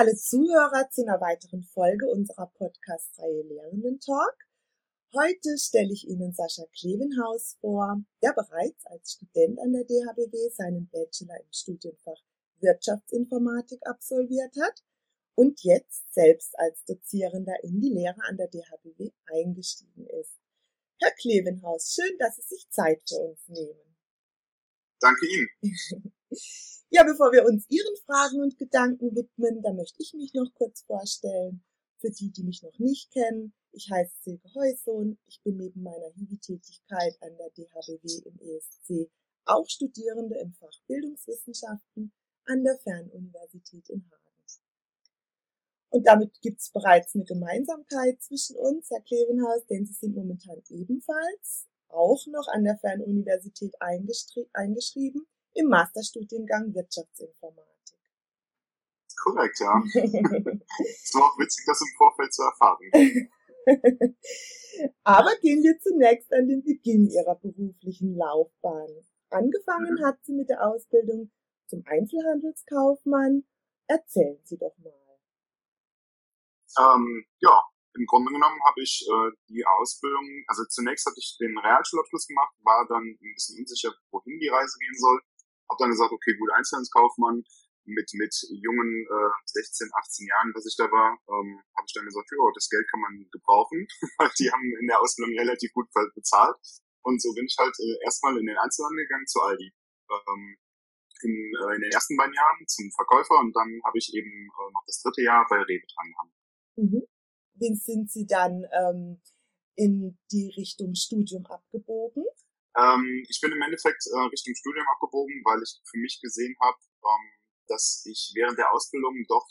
Alle Zuhörer zu einer weiteren Folge unserer Podcast-Reihe Lehrenden Talk. Heute stelle ich Ihnen Sascha Klevenhaus vor, der bereits als Student an der DHBW seinen Bachelor im Studienfach Wirtschaftsinformatik absolviert hat und jetzt selbst als Dozierender in die Lehre an der DHBW eingestiegen ist. Herr Klevenhaus, schön, dass Sie sich Zeit für uns nehmen. Danke Ihnen. Ja, bevor wir uns Ihren Fragen und Gedanken widmen, da möchte ich mich noch kurz vorstellen. Für die, die mich noch nicht kennen, ich heiße Silke Heusohn. Ich bin neben meiner Hiwi-Tätigkeit an der DHBW im ESC auch Studierende im Fach Bildungswissenschaften an der Fernuniversität in Hagen. Und damit gibt es bereits eine Gemeinsamkeit zwischen uns, Herr Klevenhaus, denn Sie sind momentan ebenfalls auch noch an der Fernuniversität eingeschrieben im Masterstudiengang Wirtschaftsinformatik. Korrekt, ja. es war auch witzig, das im Vorfeld zu erfahren. Aber gehen wir zunächst an den Beginn ihrer beruflichen Laufbahn. Angefangen mhm. hat sie mit der Ausbildung zum Einzelhandelskaufmann. Erzählen Sie doch mal. Ähm, ja, im Grunde genommen habe ich äh, die Ausbildung, also zunächst hatte ich den Realschulabschluss gemacht, war dann ein bisschen unsicher, wohin die Reise gehen soll. Habe dann gesagt, okay, gut, Einzelhandelskaufmann mit mit jungen äh, 16, 18 Jahren, was ich da war, ähm, habe ich dann gesagt, ja, das Geld kann man gebrauchen, weil die haben in der Ausbildung relativ gut bezahlt. Und so bin ich halt äh, erstmal in den Einzelhandel gegangen zu Aldi. Ähm, in, äh, in den ersten beiden Jahren zum Verkäufer und dann habe ich eben äh, noch das dritte Jahr bei Rewe dran Mhm. Sind Sie dann ähm, in die Richtung Studium abgebogen? Ähm, ich bin im Endeffekt äh, Richtung Studium abgebogen, weil ich für mich gesehen habe, ähm, dass ich während der Ausbildung doch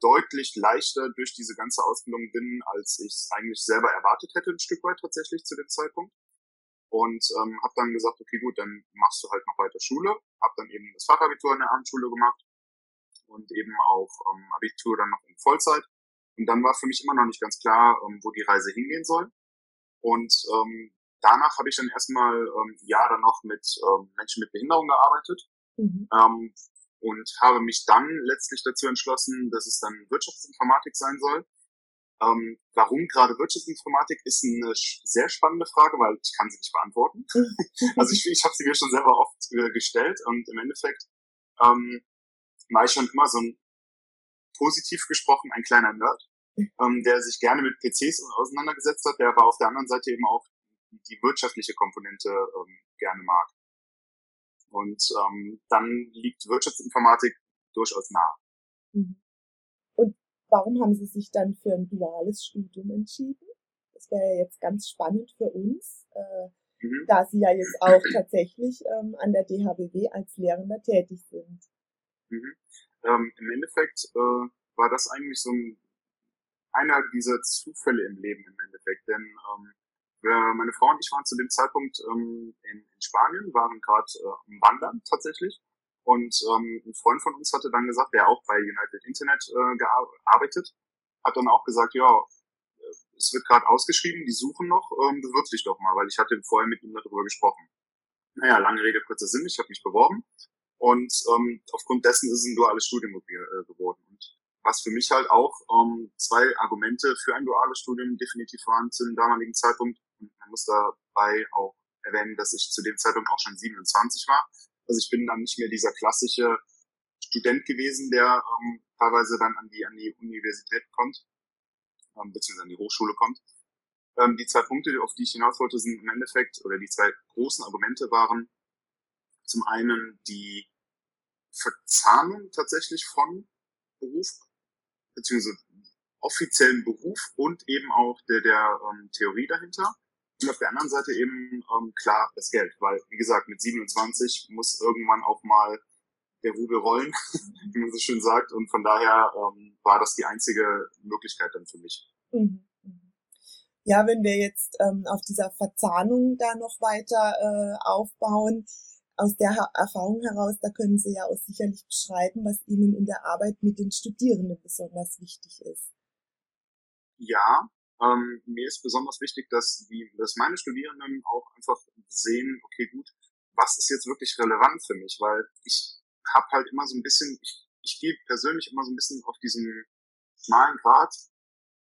deutlich leichter durch diese ganze Ausbildung bin, als ich es eigentlich selber erwartet hätte, ein Stück weit tatsächlich zu dem Zeitpunkt. Und ähm, habe dann gesagt, okay, gut, dann machst du halt noch weiter Schule. Habe dann eben das Fachabitur in der Abendschule gemacht und eben auch ähm, Abitur dann noch in Vollzeit. Und dann war für mich immer noch nicht ganz klar, ähm, wo die Reise hingehen soll. Und ähm, danach habe ich dann erstmal ähm, ein Jahr dann noch mit ähm, Menschen mit Behinderung gearbeitet mhm. ähm, und habe mich dann letztlich dazu entschlossen, dass es dann Wirtschaftsinformatik sein soll. Ähm, warum gerade Wirtschaftsinformatik ist eine sehr spannende Frage, weil ich kann sie nicht beantworten. also ich, ich habe sie mir schon selber oft äh, gestellt und im Endeffekt ähm, war ich schon immer so ein positiv gesprochen ein kleiner Nerd, ähm, der sich gerne mit PCs auseinandergesetzt hat, der aber auf der anderen Seite eben auch die wirtschaftliche Komponente ähm, gerne mag. Und ähm, dann liegt Wirtschaftsinformatik durchaus nah. Mhm. Und warum haben Sie sich dann für ein duales Studium entschieden? Das wäre ja jetzt ganz spannend für uns, äh, mhm. da Sie ja jetzt auch tatsächlich ähm, an der DHBW als Lehrender tätig sind. Mhm. Ähm, Im Endeffekt äh, war das eigentlich so ein, einer dieser Zufälle im Leben im Endeffekt, denn ähm, meine Frau und ich waren zu dem Zeitpunkt ähm, in, in Spanien, waren gerade äh, Wandern tatsächlich. Und ähm, ein Freund von uns hatte dann gesagt, der auch bei United Internet äh, gearbeitet, hat dann auch gesagt, ja, äh, es wird gerade ausgeschrieben, die suchen noch, ähm, bewirb dich doch mal, weil ich hatte vorher mit ihm darüber gesprochen. Naja, lange Rede, kurzer Sinn, ich habe mich beworben und ähm, aufgrund dessen ist ein duales Studium äh, geworden. Und was für mich halt auch ähm, zwei Argumente für ein duales Studium definitiv waren zu dem damaligen Zeitpunkt. Und man muss dabei auch erwähnen, dass ich zu dem Zeitpunkt auch schon 27 war. Also ich bin dann nicht mehr dieser klassische Student gewesen, der ähm, teilweise dann an die, an die Universität kommt, ähm, beziehungsweise an die Hochschule kommt. Ähm, die zwei Punkte, auf die ich hinaus wollte, sind im Endeffekt, oder die zwei großen Argumente waren zum einen die Verzahnung tatsächlich von Beruf, beziehungsweise offiziellen Beruf und eben auch der, der ähm, Theorie dahinter. Und auf der anderen Seite eben ähm, klar das Geld, weil wie gesagt mit 27 muss irgendwann auch mal der Rubel rollen, wie man so schön sagt. Und von daher ähm, war das die einzige Möglichkeit dann für mich. Mhm, mhm. Ja, wenn wir jetzt ähm, auf dieser Verzahnung da noch weiter äh, aufbauen, aus der Erfahrung heraus, da können Sie ja auch sicherlich beschreiben, was Ihnen in der Arbeit mit den Studierenden besonders wichtig ist. Ja, ähm, mir ist besonders wichtig, dass, die, dass meine Studierenden auch einfach sehen, okay, gut, was ist jetzt wirklich relevant für mich? Weil ich habe halt immer so ein bisschen, ich, ich gehe persönlich immer so ein bisschen auf diesen schmalen Grad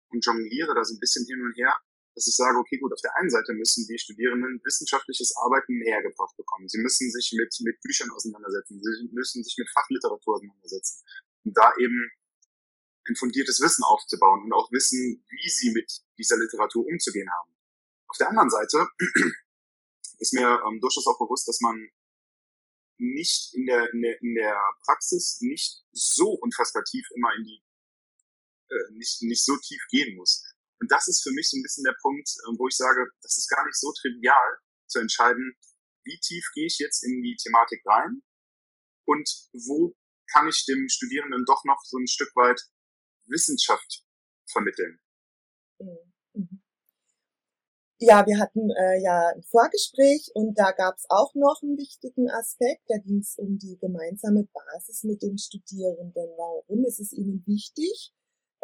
und jongliere da so ein bisschen hin und her, dass ich sage, okay, gut, auf der einen Seite müssen die Studierenden wissenschaftliches Arbeiten näher gebracht bekommen. Sie müssen sich mit, mit Büchern auseinandersetzen. Sie müssen sich mit Fachliteratur auseinandersetzen. Und da eben ein fundiertes Wissen aufzubauen und auch wissen, wie sie mit dieser Literatur umzugehen haben. Auf der anderen Seite ist mir ähm, durchaus auch bewusst, dass man nicht in der, in der, in der Praxis nicht so unfassbar tief immer in die, äh, nicht, nicht so tief gehen muss. Und das ist für mich so ein bisschen der Punkt, äh, wo ich sage, das ist gar nicht so trivial zu entscheiden, wie tief gehe ich jetzt in die Thematik rein und wo kann ich dem Studierenden doch noch so ein Stück weit Wissenschaft vermitteln. Mhm. Mhm. Ja, wir hatten äh, ja ein Vorgespräch und da gab es auch noch einen wichtigen Aspekt. Da ging es um die gemeinsame Basis mit den Studierenden. Warum ist es ihnen wichtig,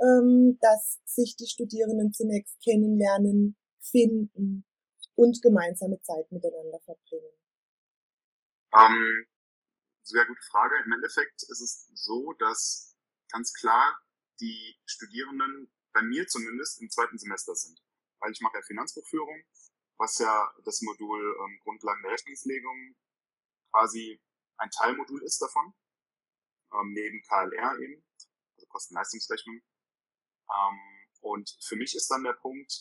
ähm, dass sich die Studierenden zunächst kennenlernen, finden und gemeinsame Zeit miteinander verbringen? Ähm, sehr gute Frage. Im Endeffekt ist es so, dass ganz klar die Studierenden bei mir zumindest im zweiten Semester sind weil ich mache ja Finanzbuchführung, was ja das Modul ähm, Grundlagen der Rechnungslegung quasi ein Teilmodul ist davon, ähm, neben KLR eben, also Kosten-Leistungsrechnung. Ähm, und für mich ist dann der Punkt,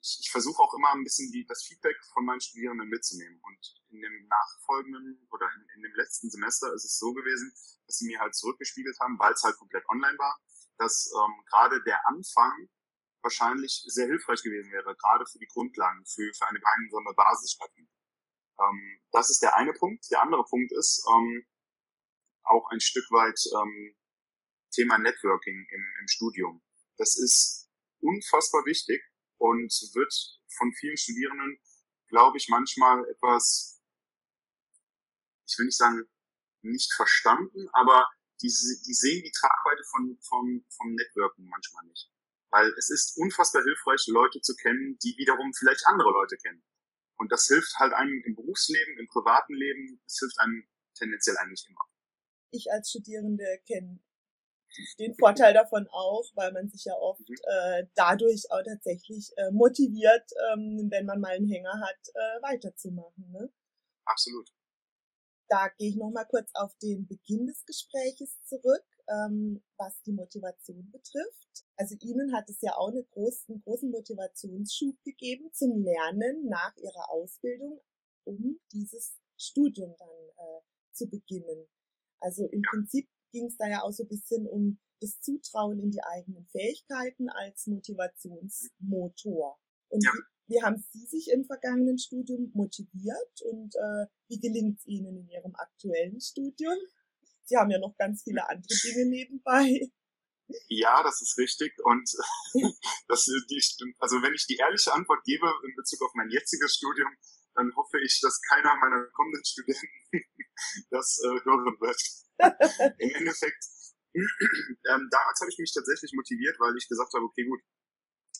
ich, ich versuche auch immer ein bisschen die, das Feedback von meinen Studierenden mitzunehmen. Und in dem nachfolgenden oder in, in dem letzten Semester ist es so gewesen, dass sie mir halt zurückgespiegelt haben, weil es halt komplett online war, dass ähm, gerade der Anfang wahrscheinlich sehr hilfreich gewesen wäre, gerade für die Grundlagen, für, für eine gemeinsame Basis schaffen. Ähm, das ist der eine Punkt. Der andere Punkt ist ähm, auch ein Stück weit ähm, Thema Networking im, im Studium. Das ist unfassbar wichtig und wird von vielen Studierenden, glaube ich, manchmal etwas, ich will nicht sagen, nicht verstanden, aber die, die sehen die Tragweite von, vom, vom Networking manchmal nicht. Weil es ist unfassbar hilfreich, Leute zu kennen, die wiederum vielleicht andere Leute kennen. Und das hilft halt einem im Berufsleben, im privaten Leben, es hilft einem tendenziell eigentlich immer. Ich als Studierende kenne den Vorteil davon auch, weil man sich ja oft mhm. äh, dadurch auch tatsächlich äh, motiviert, ähm, wenn man mal einen Hänger hat, äh, weiterzumachen. Ne? Absolut. Da gehe ich nochmal kurz auf den Beginn des Gespräches zurück ähm, was die Motivation betrifft. Also Ihnen hat es ja auch einen großen, großen Motivationsschub gegeben zum Lernen nach Ihrer Ausbildung, um dieses Studium dann äh, zu beginnen. Also im Prinzip ging es da ja auch so ein bisschen um das Zutrauen in die eigenen Fähigkeiten als Motivationsmotor. Und ja. Wie, haben Sie sich im vergangenen Studium motiviert und äh, wie gelingt es Ihnen in Ihrem aktuellen Studium? Sie haben ja noch ganz viele andere Dinge nebenbei. Ja, das ist richtig. Und das, die, also wenn ich die ehrliche Antwort gebe in Bezug auf mein jetziges Studium, dann hoffe ich, dass keiner meiner kommenden Studenten das äh, hören wird. Im Endeffekt, ähm, damals habe ich mich tatsächlich motiviert, weil ich gesagt habe, okay, gut,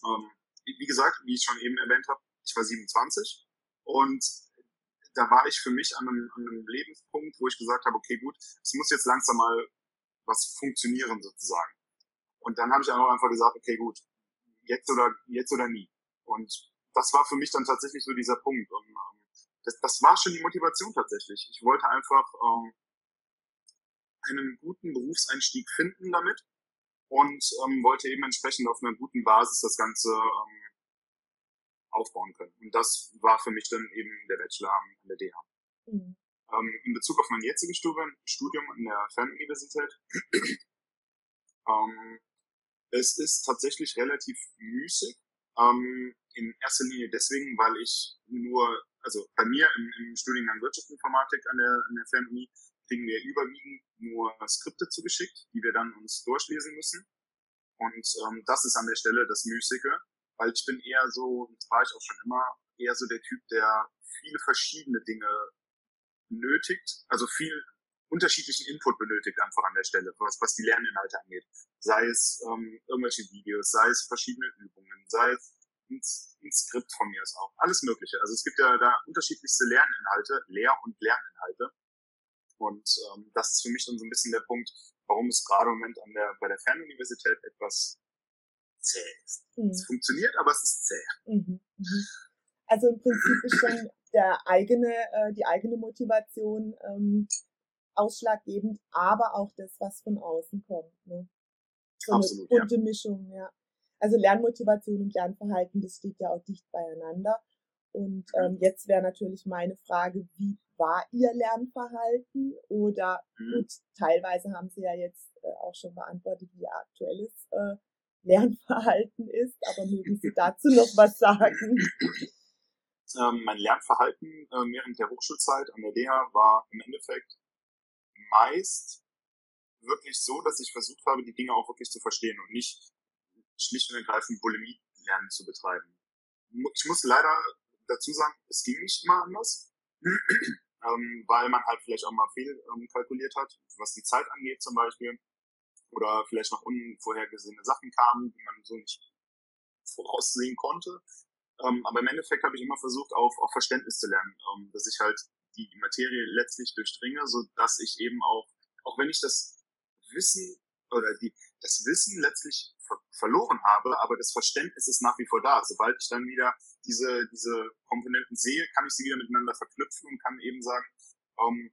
ähm, wie gesagt, wie ich schon eben erwähnt habe, ich war 27 und da war ich für mich an einem, an einem Lebenspunkt, wo ich gesagt habe, okay, gut, es muss jetzt langsam mal was funktionieren sozusagen. Und dann habe ich auch einfach gesagt, okay, gut, jetzt oder jetzt oder nie. Und das war für mich dann tatsächlich so dieser Punkt. Und ähm, das, das war schon die Motivation tatsächlich. Ich wollte einfach ähm, einen guten Berufseinstieg finden damit und ähm, wollte eben entsprechend auf einer guten Basis das Ganze ähm, aufbauen können. Und das war für mich dann eben der Bachelor an der DH. Mhm. Ähm, in Bezug auf mein jetziges Studium, Studium an der Fernuniversität, ähm, es ist tatsächlich relativ müßig. Ähm, in erster Linie deswegen, weil ich nur, also bei mir im, im Studiengang Wirtschaftsinformatik an der, an der Fernuni kriegen wir überwiegend nur Skripte zugeschickt, die wir dann uns durchlesen müssen. Und ähm, das ist an der Stelle das Müßige weil ich bin eher so, das war ich auch schon immer, eher so der Typ, der viele verschiedene Dinge benötigt, also viel unterschiedlichen Input benötigt einfach an der Stelle, was, was die Lerninhalte angeht. Sei es ähm, irgendwelche Videos, sei es verschiedene Übungen, sei es ein, ein Skript von mir ist auch, alles mögliche. Also es gibt ja da unterschiedlichste Lerninhalte, Lehr- und Lerninhalte. Und ähm, das ist für mich dann so ein bisschen der Punkt, warum es gerade im Moment an der, bei der Fernuniversität etwas zäh ist. Mhm. Es funktioniert, aber es ist zäh. Mhm. Mhm. Also im Prinzip ist schon der eigene, äh, die eigene Motivation ähm, ausschlaggebend, aber auch das, was von außen kommt. Ne? So Absolut, eine bunte ja. Mischung, ja. Also Lernmotivation und Lernverhalten, das steht ja auch dicht beieinander. Und ähm, jetzt wäre natürlich meine Frage, wie war Ihr Lernverhalten? Oder mhm. gut, teilweise haben Sie ja jetzt äh, auch schon beantwortet, wie Ihr aktuelles äh, Lernverhalten ist, aber mögen Sie dazu noch was sagen? Ähm, mein Lernverhalten äh, während der Hochschulzeit an der DEA war im Endeffekt meist wirklich so, dass ich versucht habe, die Dinge auch wirklich zu verstehen und nicht schlicht und ergreifend Bulimie lernen zu betreiben. Ich muss leider dazu sagen, es ging nicht immer anders, ähm, weil man halt vielleicht auch mal fehl ähm, kalkuliert hat, was die Zeit angeht zum Beispiel, oder vielleicht noch unvorhergesehene Sachen kamen, die man so nicht voraussehen konnte. Ähm, aber im Endeffekt habe ich immer versucht, auf, auf Verständnis zu lernen, ähm, dass ich halt die Materie letztlich durchdringe, so dass ich eben auch, auch wenn ich das Wissen oder die, das Wissen letztlich ver verloren habe, aber das Verständnis ist nach wie vor da. Sobald ich dann wieder diese, diese Komponenten sehe, kann ich sie wieder miteinander verknüpfen und kann eben sagen, ähm,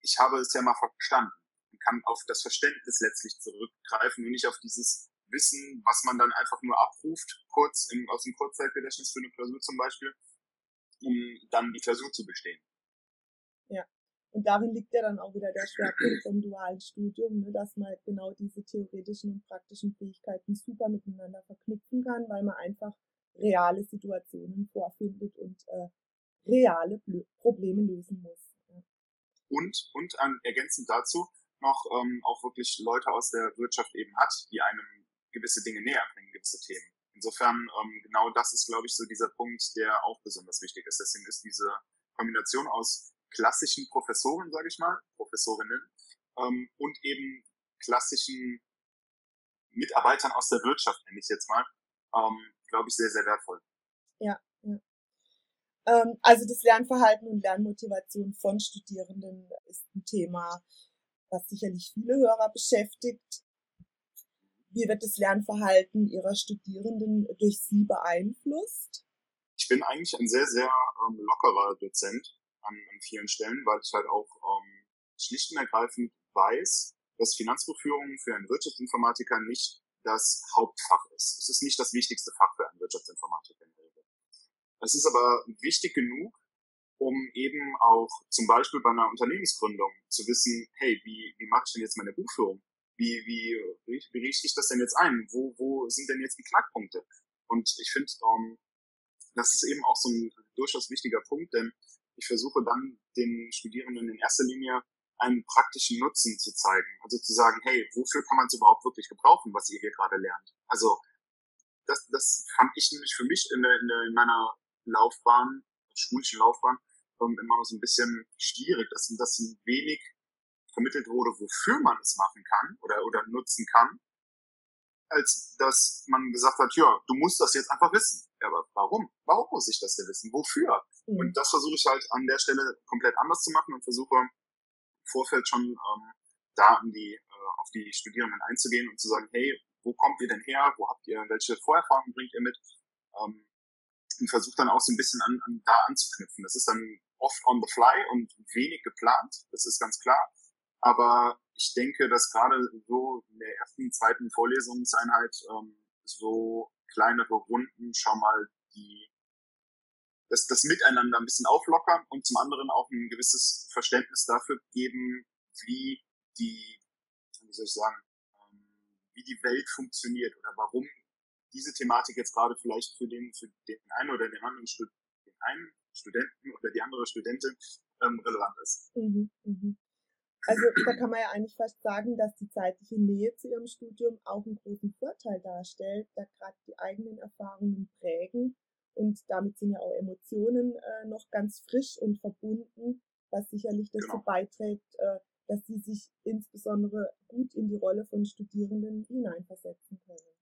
ich habe es ja mal verstanden und kann auf das Verständnis letztlich zurückgreifen und nicht auf dieses Wissen, was man dann einfach nur abruft, kurz im, aus dem Kurzzeitgedächtnis für eine Klausur zum Beispiel, um dann die Klausur zu bestehen. Ja. Und darin liegt ja dann auch wieder der Schwerpunkt vom dualen Studium, ne, dass man genau diese theoretischen und praktischen Fähigkeiten super miteinander verknüpfen kann, weil man einfach reale Situationen vorfindet und äh, reale Probleme lösen muss. Ja. Und, und an, ergänzend dazu noch ähm, auch wirklich Leute aus der Wirtschaft eben hat, die einem gewisse Dinge näher bringen, gewisse Themen. Insofern, ähm, genau das ist, glaube ich, so dieser Punkt, der auch besonders wichtig ist. Deswegen ist diese Kombination aus klassischen Professoren, sage ich mal, Professorinnen, ähm, und eben klassischen Mitarbeitern aus der Wirtschaft, nenne ich jetzt mal, ähm, glaube ich, sehr, sehr wertvoll. Ja, ja. Ähm, also das Lernverhalten und Lernmotivation von Studierenden ist ein Thema, was sicherlich viele Hörer beschäftigt. Wie wird das Lernverhalten Ihrer Studierenden durch Sie beeinflusst? Ich bin eigentlich ein sehr, sehr ähm, lockerer Dozent an, an vielen Stellen, weil ich halt auch ähm, schlicht und ergreifend weiß, dass Finanzbuchführung für einen Wirtschaftsinformatiker nicht das Hauptfach ist. Es ist nicht das wichtigste Fach für einen Wirtschaftsinformatiker in der Regel. Es ist aber wichtig genug, um eben auch zum Beispiel bei einer Unternehmensgründung zu wissen, hey, wie, wie mache ich denn jetzt meine Buchführung? Wie, wie, wie, richte ich das denn jetzt ein? Wo, wo sind denn jetzt die Knackpunkte? Und ich finde, ähm, das ist eben auch so ein durchaus wichtiger Punkt, denn ich versuche dann den Studierenden in erster Linie einen praktischen Nutzen zu zeigen. Also zu sagen, hey, wofür kann man es überhaupt wirklich gebrauchen, was ihr hier gerade lernt? Also das, das fand ich nämlich für mich in, der, in, der, in meiner Laufbahn, schulischen Laufbahn, ähm, immer so ein bisschen schwierig, dass das wenig vermittelt wurde, wofür man es machen kann oder, oder nutzen kann, als dass man gesagt hat, ja, du musst das jetzt einfach wissen. Ja, aber warum? Warum muss ich das denn wissen? Wofür? Mhm. Und das versuche ich halt an der Stelle komplett anders zu machen und versuche im Vorfeld schon ähm, da an die, äh, auf die Studierenden einzugehen und zu sagen, hey, wo kommt ihr denn her? Wo habt ihr, welche Vorerfahrungen bringt ihr mit? Ähm, und versuche dann auch so ein bisschen an, an da anzuknüpfen. Das ist dann oft on the fly und wenig geplant, das ist ganz klar. Aber ich denke, dass gerade so in der ersten, zweiten Vorlesungseinheit ähm, so kleinere Runden schon mal die das, das Miteinander ein bisschen auflockern und zum anderen auch ein gewisses Verständnis dafür geben, wie die, wie soll ich sagen, ähm, wie die Welt funktioniert oder warum diese Thematik jetzt gerade vielleicht für den, für den einen oder den anderen den einen Studenten oder die andere Studentin ähm, relevant ist. Mhm, mhm. Also da kann man ja eigentlich fast sagen, dass die zeitliche Nähe zu ihrem Studium auch einen großen Vorteil darstellt, da gerade die eigenen Erfahrungen prägen und damit sind ja auch Emotionen äh, noch ganz frisch und verbunden, was sicherlich dazu genau. beiträgt, äh, dass sie sich insbesondere gut in die Rolle von Studierenden hineinversetzen können.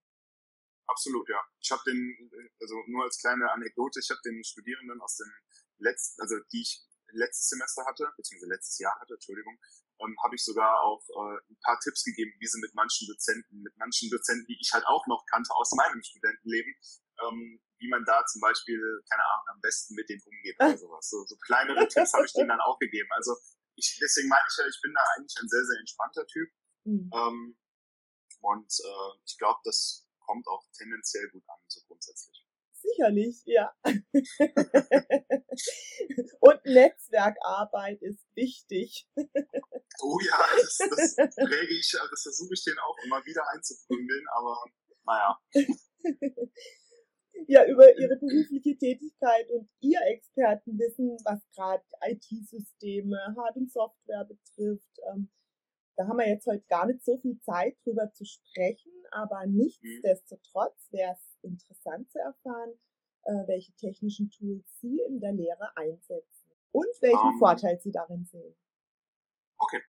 Absolut, ja. Ich habe den, also nur als kleine Anekdote, ich habe den Studierenden aus dem letzten, also die ich letztes Semester hatte, beziehungsweise letztes Jahr hatte, Entschuldigung, ähm, habe ich sogar auch äh, ein paar Tipps gegeben, wie sie mit manchen Dozenten, mit manchen Dozenten, die ich halt auch noch kannte aus meinem Studentenleben, ähm, wie man da zum Beispiel, keine Ahnung, am besten mit denen umgeht oder sowas. So, so kleinere Tipps habe ich denen dann auch gegeben. Also ich, deswegen meine ich ja, ich bin da eigentlich ein sehr, sehr entspannter Typ. Mhm. Ähm, und äh, ich glaube, das kommt auch tendenziell gut an, so grundsätzlich. Sicherlich, ja. Und Netzwerkarbeit ist wichtig. Oh ja, das, das präge ich, das versuche ich denen auch immer wieder einzuprügeln, aber naja. Ja, über Ihre berufliche Tätigkeit und Ihr Expertenwissen, was gerade IT-Systeme, Hard- und Software betrifft, ähm, da haben wir jetzt heute gar nicht so viel Zeit drüber zu sprechen, aber mhm. nichtsdestotrotz wäre es interessant zu erfahren, äh, welche technischen Tools Sie in der Lehre einsetzen und welchen um, ähm. Vorteil Sie darin sehen. Okay.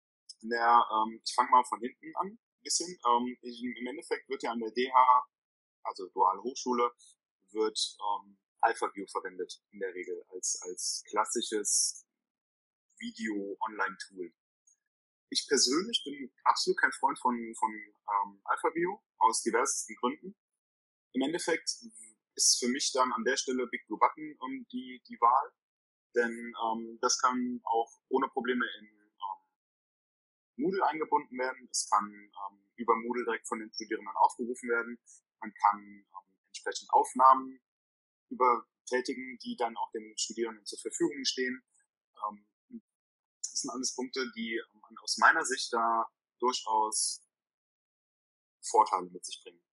Der, ähm, ich fange mal von hinten an, ein bisschen. Ähm, Im Endeffekt wird ja an der DH, also Duale Hochschule, wird ähm, AlphaView verwendet in der Regel als, als klassisches Video-Online-Tool. Ich persönlich bin absolut kein Freund von, von ähm, AlphaView aus diversesten Gründen. Im Endeffekt ist für mich dann an der Stelle Big Blue Button um, die, die Wahl. Denn ähm, das kann auch ohne Probleme in ähm, Moodle eingebunden werden. Es kann ähm, über Moodle direkt von den Studierenden aufgerufen werden. Man kann ähm, entsprechend Aufnahmen übertätigen, die dann auch den Studierenden zur Verfügung stehen. Ähm, das sind alles Punkte, die ähm, aus meiner Sicht da durchaus Vorteile mit sich bringen.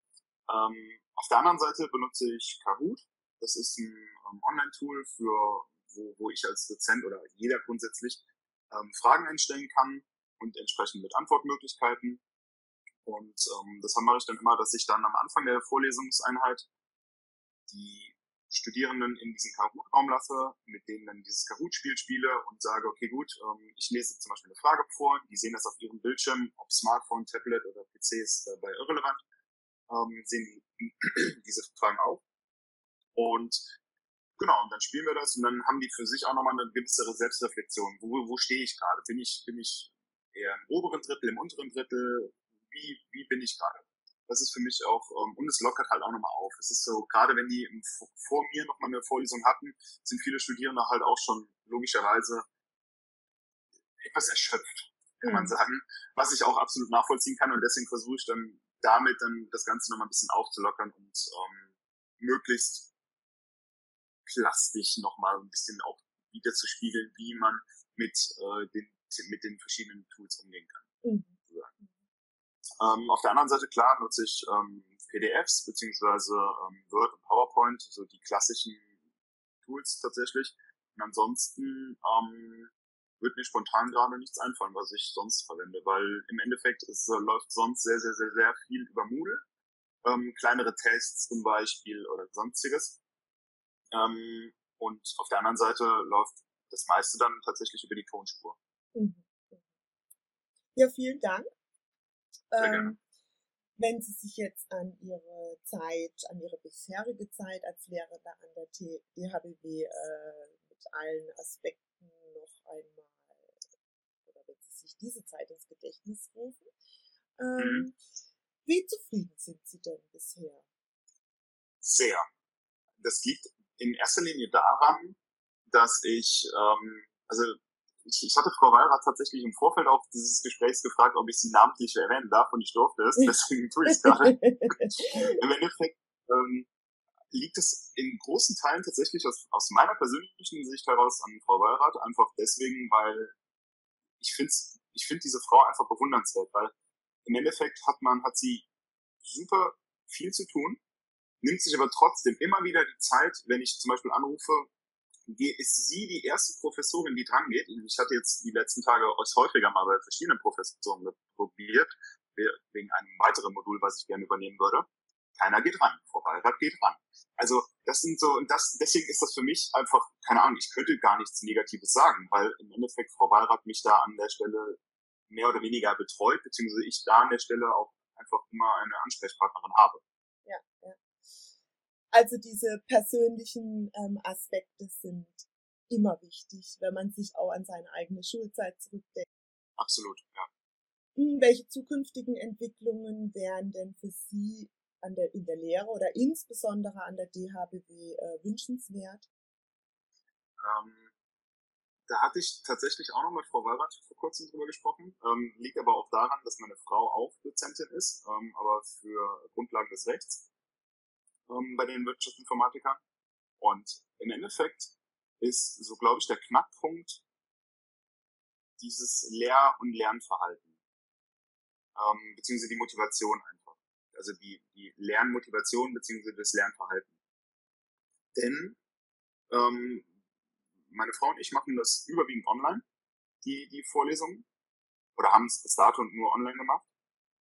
Ähm, auf der anderen Seite benutze ich Kahoot. Das ist ein ähm, Online-Tool für, wo, wo ich als Dozent oder jeder grundsätzlich ähm, Fragen einstellen kann und entsprechend mit Antwortmöglichkeiten. Und ähm, das mache ich dann immer, dass ich dann am Anfang der Vorlesungseinheit die Studierenden in diesen Kahoot-Raum lasse, mit denen dann dieses Kahoot-Spiel spiele und sage, okay gut, ähm, ich lese zum Beispiel eine Frage vor, die sehen das auf ihrem Bildschirm, ob Smartphone, Tablet oder PC ist dabei irrelevant ähm, sehen die, diese Fragen auch. Und genau, und dann spielen wir das und dann haben die für sich auch nochmal eine gewissere Selbstreflexion. Wo, wo stehe ich gerade? Bin ich, bin ich eher im oberen Drittel, im unteren Drittel? Wie, wie bin ich gerade? Das ist für mich auch, ähm, und es lockert halt auch nochmal auf. Es ist so, gerade wenn die im, vor mir nochmal eine Vorlesung hatten, sind viele Studierende halt auch schon logischerweise etwas erschöpft, kann man mhm. sagen, was ich auch absolut nachvollziehen kann und deswegen versuche ich dann damit dann das Ganze nochmal ein bisschen aufzulockern und ähm, möglichst plastisch nochmal ein bisschen auch wieder zu spiegeln, wie man mit, äh, den, mit den verschiedenen Tools umgehen kann. Mhm. Ähm, auf der anderen Seite, klar, nutze ich ähm, PDFs beziehungsweise ähm, Word und PowerPoint, so die klassischen Tools tatsächlich. Und ansonsten ähm, wird mir spontan gerade nichts einfallen, was ich sonst verwende, weil im Endeffekt es äh, läuft sonst sehr, sehr, sehr, sehr viel über Moodle. Ähm, kleinere Tests zum Beispiel oder sonstiges. Ähm, und auf der anderen Seite läuft das meiste dann tatsächlich über die Tonspur. Mhm. Ja, vielen Dank. Ähm, wenn Sie sich jetzt an Ihre Zeit, an Ihre bisherige Zeit als Lehrer da an der DHBW äh, mit allen Aspekten noch einmal sich diese Zeit ins Gedächtnis rufen. Ähm, mhm. Wie zufrieden sind Sie denn bisher? Sehr. Das liegt in erster Linie daran, dass ich, ähm, also ich, ich hatte Frau Wallrath tatsächlich im Vorfeld auch dieses Gesprächs gefragt, ob ich sie namentlich erwähnen darf und ich durfte es, deswegen tue ich es gerade. Im Endeffekt ähm, liegt es in großen Teilen tatsächlich aus, aus meiner persönlichen Sicht heraus an Frau Wallrath, einfach deswegen, weil ich finde ich finde diese Frau einfach bewundernswert, weil im Endeffekt hat man, hat sie super viel zu tun, nimmt sich aber trotzdem immer wieder die Zeit, wenn ich zum Beispiel anrufe, ist sie die erste Professorin, die dran geht. Ich hatte jetzt die letzten Tage aus häufiger mal bei verschiedenen Professoren probiert, wegen einem weiteren Modul, was ich gerne übernehmen würde. Keiner geht ran. Frau Wallrath geht ran. Also das sind so, und das, deswegen ist das für mich einfach, keine Ahnung, ich könnte gar nichts Negatives sagen, weil im Endeffekt Frau Wallrath mich da an der Stelle mehr oder weniger betreut, beziehungsweise ich da an der Stelle auch einfach immer eine Ansprechpartnerin habe. Ja, ja. Also diese persönlichen ähm, Aspekte sind immer wichtig, wenn man sich auch an seine eigene Schulzeit zurückdenkt. absolut, ja. Hm, welche zukünftigen Entwicklungen wären denn für Sie an der, in der Lehre oder insbesondere an der DHBW äh, wünschenswert? Ähm, da hatte ich tatsächlich auch noch mit Frau Wallrath vor kurzem drüber gesprochen. Ähm, liegt aber auch daran, dass meine Frau auch Dozentin ist, ähm, aber für Grundlagen des Rechts ähm, bei den Wirtschaftsinformatikern. Und im Endeffekt ist, so glaube ich, der Knackpunkt dieses Lehr- und Lernverhalten, ähm, beziehungsweise die Motivation einfach. Also die, die Lernmotivation beziehungsweise das Lernverhalten. Denn ähm, meine Frau und ich machen das überwiegend online, die, die Vorlesungen, oder haben es bis dato nur online gemacht.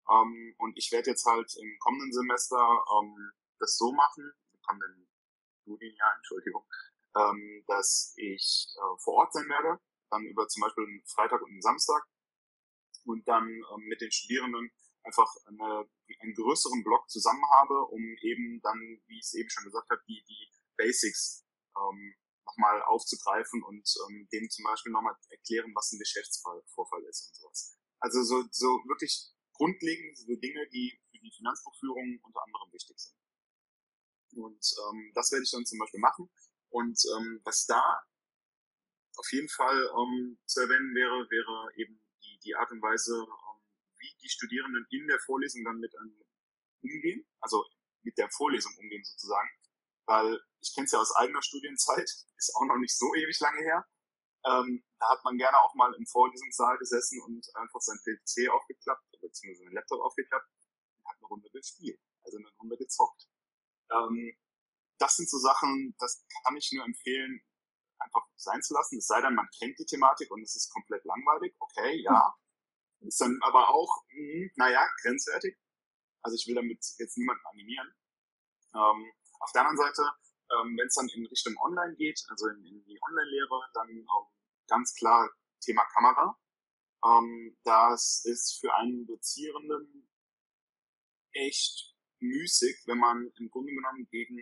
Ähm, und ich werde jetzt halt im kommenden Semester ähm, das so machen, im kommenden Studienjahr, Entschuldigung, ähm, dass ich äh, vor Ort sein werde, dann über zum Beispiel einen Freitag und einen Samstag und dann ähm, mit den Studierenden einfach eine, einen größeren Block zusammen habe, um eben dann, wie ich es eben schon gesagt habe, die, die Basics ähm, nochmal aufzugreifen und ähm, denen zum Beispiel nochmal erklären, was ein Geschäftsvorfall ist und sowas. Also so, so wirklich grundlegend so Dinge, die für die Finanzbuchführung unter anderem wichtig sind. Und ähm, das werde ich dann zum Beispiel machen. Und ähm, was da auf jeden Fall ähm, zu erwähnen wäre, wäre eben die, die Art und Weise, wie die Studierenden in der Vorlesung dann mit umgehen, also mit der Vorlesung umgehen sozusagen. Weil ich kenne es ja aus eigener Studienzeit, ist auch noch nicht so ewig lange her. Ähm, da hat man gerne auch mal im Vorlesungssaal gesessen und einfach sein PC aufgeklappt, beziehungsweise seinen Laptop aufgeklappt und hat eine Runde gespielt, also eine Runde gezockt. Ähm, das sind so Sachen, das kann ich nur empfehlen, einfach sein zu lassen. Es sei denn, man kennt die Thematik und es ist komplett langweilig. Okay, ja. Ist dann aber auch, mh, naja, grenzwertig. Also ich will damit jetzt niemanden animieren. Ähm, auf der anderen Seite, ähm, wenn es dann in Richtung Online geht, also in, in die Online-Lehre, dann auch ganz klar Thema Kamera. Ähm, das ist für einen Dozierenden echt müßig, wenn man im Grunde genommen gegen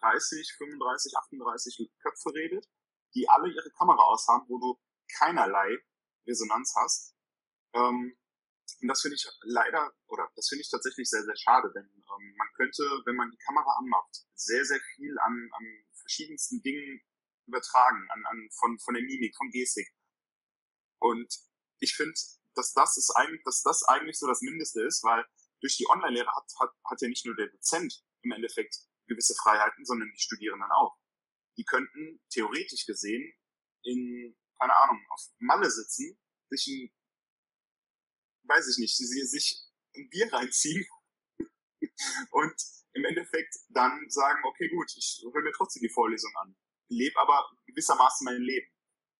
30, 35, 38 Köpfe redet, die alle ihre Kamera aushaben, wo du keinerlei Resonanz hast. Ähm, und das finde ich leider, oder das finde ich tatsächlich sehr, sehr schade, denn ähm, man könnte, wenn man die Kamera anmacht, sehr, sehr viel an, an verschiedensten Dingen übertragen, an, an, von, von der Mimik, von Gestik. Und ich finde, dass das ist eigentlich, dass das eigentlich so das Mindeste ist, weil durch die Online-Lehre hat, hat, hat ja nicht nur der Dozent im Endeffekt gewisse Freiheiten, sondern die Studierenden auch. Die könnten theoretisch gesehen in, keine Ahnung, auf Malle sitzen, sich ein, weiß ich nicht, sie sich ein Bier reinziehen und im Endeffekt dann sagen, okay, gut, ich höre mir trotzdem die Vorlesung an, lebe aber gewissermaßen mein Leben.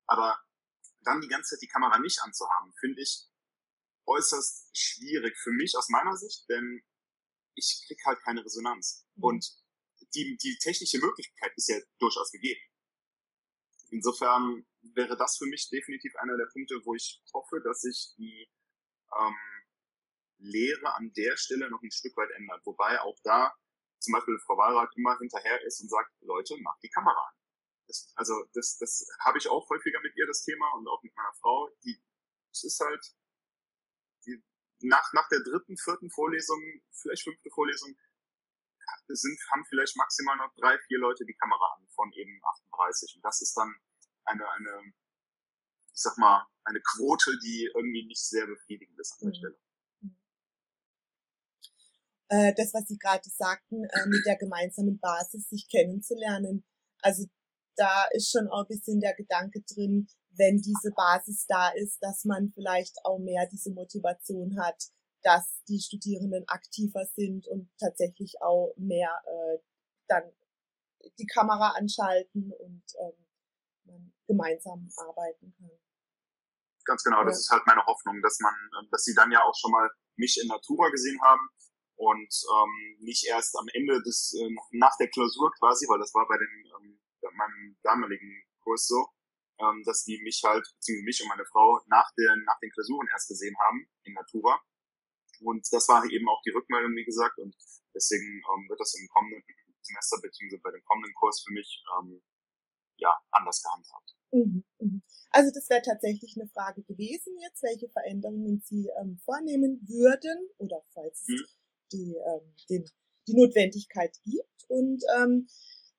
Aber dann die ganze Zeit die Kamera nicht anzuhaben, finde ich äußerst schwierig für mich aus meiner Sicht, denn ich krieg halt keine Resonanz. Mhm. Und die, die technische Möglichkeit ist ja durchaus gegeben. Insofern wäre das für mich definitiv einer der Punkte, wo ich hoffe, dass sich die ähm, Lehre an der Stelle noch ein Stück weit ändert. Wobei auch da zum Beispiel Frau Wahlrath immer hinterher ist und sagt, Leute, macht die Kamera an. Das, also das, das habe ich auch häufiger mit ihr, das Thema, und auch mit meiner Frau. Die, es ist halt, die, nach, nach der dritten, vierten Vorlesung, vielleicht fünfte Vorlesung, sind, haben vielleicht maximal noch drei, vier Leute die Kamera an von eben 38. Und das ist dann eine, eine, sag mal, eine Quote, die irgendwie nicht sehr befriedigend ist an der mhm. Stelle. Äh, das, was Sie gerade sagten, äh, mit der gemeinsamen Basis sich kennenzulernen. Also da ist schon auch ein bisschen der Gedanke drin, wenn diese Basis da ist, dass man vielleicht auch mehr diese Motivation hat, dass die Studierenden aktiver sind und tatsächlich auch mehr äh, dann die Kamera anschalten und ähm, man gemeinsam arbeiten kann. Ganz genau, das ist halt meine Hoffnung, dass man, ähm, dass sie dann ja auch schon mal mich in Natura gesehen haben und ähm, nicht erst am Ende des äh, nach der Klausur quasi, weil das war bei den ähm, meinem damaligen Kurs so, ähm, dass die mich halt, beziehungsweise mich und meine Frau nach den, nach den Klausuren erst gesehen haben in Natura. Und das war eben auch die Rückmeldung, wie gesagt, und deswegen ähm, wird das im kommenden Semester beziehungsweise bei dem kommenden Kurs für mich ähm, ja anders gehandhabt. Mhm, mhm. Also das wäre tatsächlich eine Frage gewesen jetzt, welche Veränderungen Sie ähm, vornehmen würden oder falls mhm. es die, ähm, den, die Notwendigkeit gibt. Und ähm,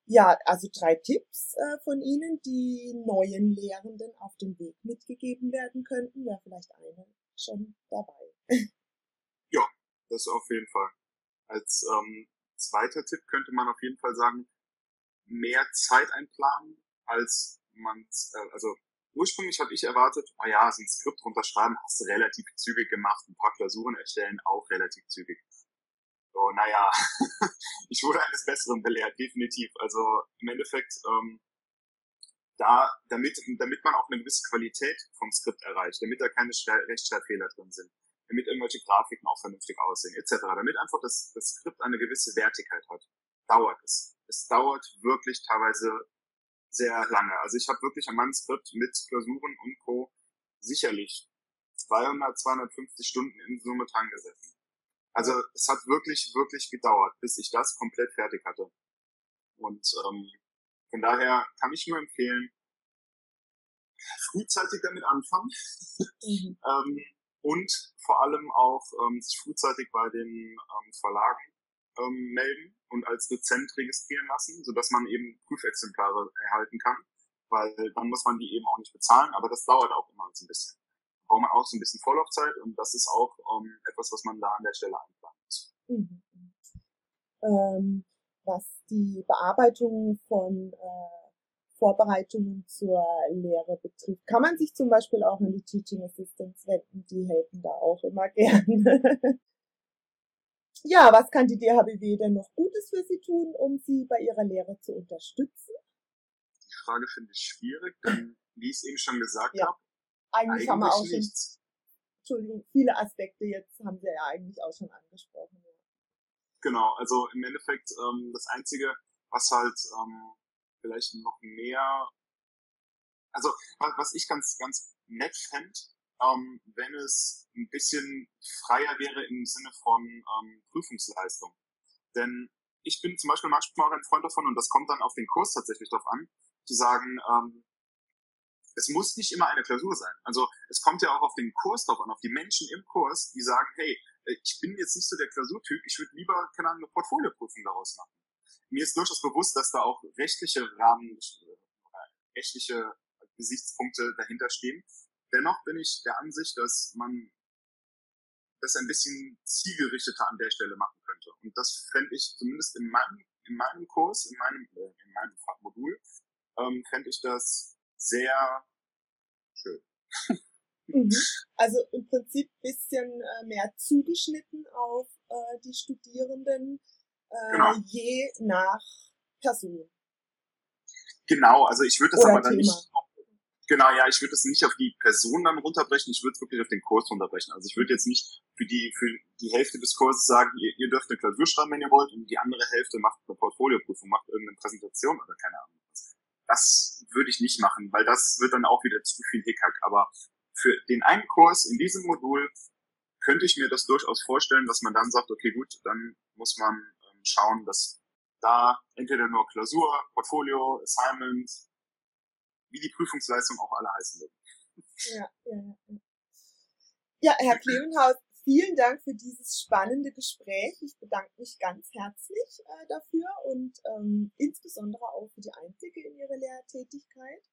ja, also drei Tipps äh, von Ihnen, die neuen Lehrenden auf den Weg mitgegeben werden könnten, wäre vielleicht eine schon dabei. Ja, das auf jeden Fall. Als ähm, zweiter Tipp könnte man auf jeden Fall sagen, mehr Zeit einplanen, als man, äh, also ursprünglich habe ich erwartet, ah ja, so ein Skript runterschreiben hast du relativ zügig gemacht, ein paar Klausuren erstellen auch relativ zügig. So, naja, ich wurde eines Besseren belehrt, definitiv. Also im Endeffekt, ähm, da, damit, damit man auch eine gewisse Qualität vom Skript erreicht, damit da keine Rechtschreibfehler drin sind, damit irgendwelche Grafiken auch vernünftig aussehen, etc., damit einfach das, das Skript eine gewisse Wertigkeit hat, dauert es. Es dauert wirklich teilweise sehr lange. Also ich habe wirklich an meinem Skript mit Klausuren und Co. sicherlich 200, 250 Stunden in Summe dran gesessen. Also es hat wirklich, wirklich gedauert, bis ich das komplett fertig hatte. Und ähm, von daher kann ich nur empfehlen, frühzeitig damit anfangen mhm. ähm, und vor allem auch ähm, sich frühzeitig bei den ähm, Verlagen ähm, melden und als Dozent registrieren lassen, sodass man eben Prüfexemplare erhalten kann, weil dann muss man die eben auch nicht bezahlen, aber das dauert auch immer so ein bisschen. Da braucht man auch so ein bisschen Vorlaufzeit und das ist auch ähm, etwas, was man da an der Stelle einplanen muss. Mhm. Ähm, was die Bearbeitung von äh, Vorbereitungen zur Lehre betrifft, kann man sich zum Beispiel auch an die Teaching Assistants wenden, die helfen da auch immer gerne. Ja, was kann die DHBW denn noch Gutes für Sie tun, um Sie bei Ihrer Lehre zu unterstützen? Die Frage finde ich schwierig, denn wie ich es eben schon gesagt ja. habe, eigentlich, eigentlich haben wir auch nichts. schon, Entschuldigung, viele Aspekte jetzt haben Sie ja eigentlich auch schon angesprochen. Genau, also im Endeffekt ähm, das Einzige, was halt ähm, vielleicht noch mehr, also was ich ganz, ganz nett fände, ähm, wenn es ein bisschen freier wäre im Sinne von ähm, Prüfungsleistung. Denn ich bin zum Beispiel manchmal auch ein Freund davon, und das kommt dann auf den Kurs tatsächlich drauf an, zu sagen, ähm, es muss nicht immer eine Klausur sein. Also es kommt ja auch auf den Kurs drauf an, auf die Menschen im Kurs, die sagen, hey, äh, ich bin jetzt nicht so der Klausurtyp, ich würde lieber, keine Ahnung, eine Portfolioprüfung daraus machen. Mir ist durchaus bewusst, dass da auch rechtliche Rahmen, äh, rechtliche Gesichtspunkte dahinter stehen. Dennoch bin ich der Ansicht, dass man das ein bisschen zielgerichteter an der Stelle machen könnte. Und das fände ich zumindest in meinem, in meinem Kurs, in meinem, äh, in meinem Modul, ähm, fände ich das sehr schön. Mhm. Also im Prinzip bisschen äh, mehr zugeschnitten auf äh, die Studierenden, äh, genau. je nach Person. Genau, also ich würde das Oder aber dann Thema. nicht Genau, ja, ich würde das nicht auf die Person dann runterbrechen, ich würde es wirklich auf den Kurs runterbrechen. Also ich würde jetzt nicht für die, für die Hälfte des Kurses sagen, ihr, ihr dürft eine Klausur schreiben, wenn ihr wollt, und die andere Hälfte macht eine Portfolioprüfung, macht irgendeine Präsentation oder keine Ahnung. Das würde ich nicht machen, weil das wird dann auch wieder zu viel Hickhack. Aber für den einen Kurs in diesem Modul könnte ich mir das durchaus vorstellen, dass man dann sagt, okay, gut, dann muss man ähm, schauen, dass da entweder nur Klausur, Portfolio, Assignment, wie die Prüfungsleistung auch alle heißen wird. Ja, ja, ja. Ja, Herr Klemenhaus, vielen Dank für dieses spannende Gespräch. Ich bedanke mich ganz herzlich äh, dafür und ähm, insbesondere auch für die Einblicke in Ihre Lehrtätigkeit.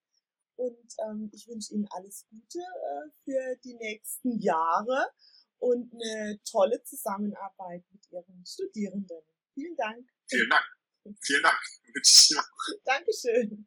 Und ähm, ich wünsche Ihnen alles Gute äh, für die nächsten Jahre und eine tolle Zusammenarbeit mit Ihren Studierenden. Vielen Dank. Vielen Dank. Vielen Dank. Dankeschön.